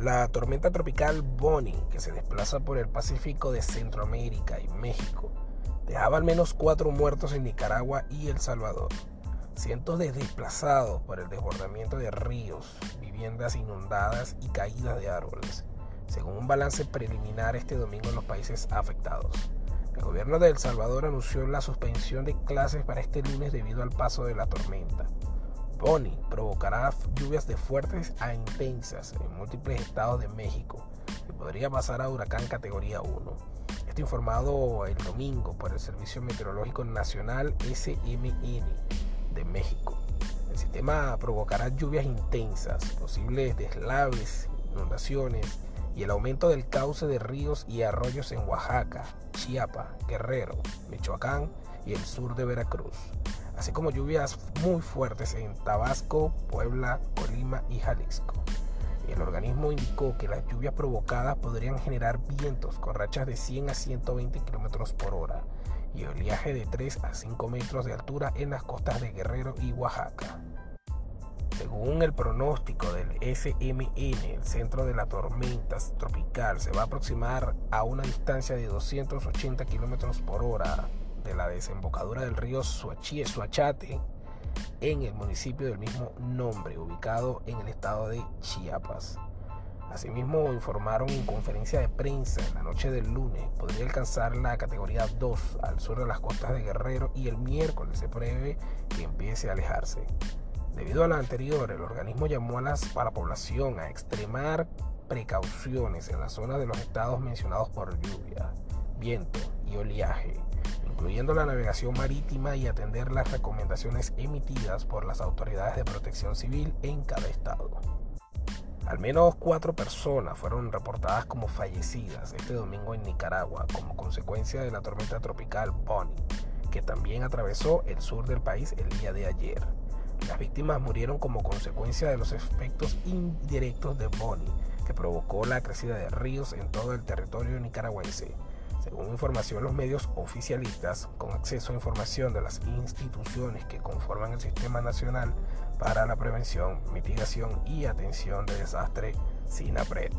La tormenta tropical Bonnie, que se desplaza por el Pacífico de Centroamérica y México, dejaba al menos cuatro muertos en Nicaragua y El Salvador. Cientos de desplazados por el desbordamiento de ríos, viviendas inundadas y caídas de árboles, según un balance preliminar este domingo en los países afectados. El gobierno de El Salvador anunció la suspensión de clases para este lunes debido al paso de la tormenta. Bonnie provocará lluvias de fuertes a intensas en múltiples estados de México y podría pasar a huracán categoría 1. Esto informado el domingo por el Servicio Meteorológico Nacional SMN de México. El sistema provocará lluvias intensas, posibles deslaves, inundaciones y el aumento del cauce de ríos y arroyos en Oaxaca, Chiapas, Guerrero, Michoacán y el sur de Veracruz así como lluvias muy fuertes en Tabasco, Puebla, Colima y Jalisco. El organismo indicó que las lluvias provocadas podrían generar vientos con rachas de 100 a 120 km por hora y oleaje de 3 a 5 metros de altura en las costas de Guerrero y Oaxaca. Según el pronóstico del SMN, el centro de la tormenta tropical se va a aproximar a una distancia de 280 km por hora de la desembocadura del río Suachate en el municipio del mismo nombre, ubicado en el estado de Chiapas. Asimismo, informaron en conferencia de prensa en la noche del lunes, podría alcanzar la categoría 2 al sur de las costas de Guerrero y el miércoles se prevé que empiece a alejarse. Debido a lo anterior, el organismo llamó a, las, a la población a extremar precauciones en las zonas de los estados mencionados por lluvia, viento y oleaje incluyendo la navegación marítima y atender las recomendaciones emitidas por las autoridades de protección civil en cada estado. Al menos cuatro personas fueron reportadas como fallecidas este domingo en Nicaragua como consecuencia de la tormenta tropical Bonnie, que también atravesó el sur del país el día de ayer. Las víctimas murieron como consecuencia de los efectos indirectos de Bonnie, que provocó la crecida de ríos en todo el territorio nicaragüense según información los medios oficialistas, con acceso a información de las instituciones que conforman el Sistema Nacional para la Prevención, Mitigación y Atención de Desastre, SINAPRED.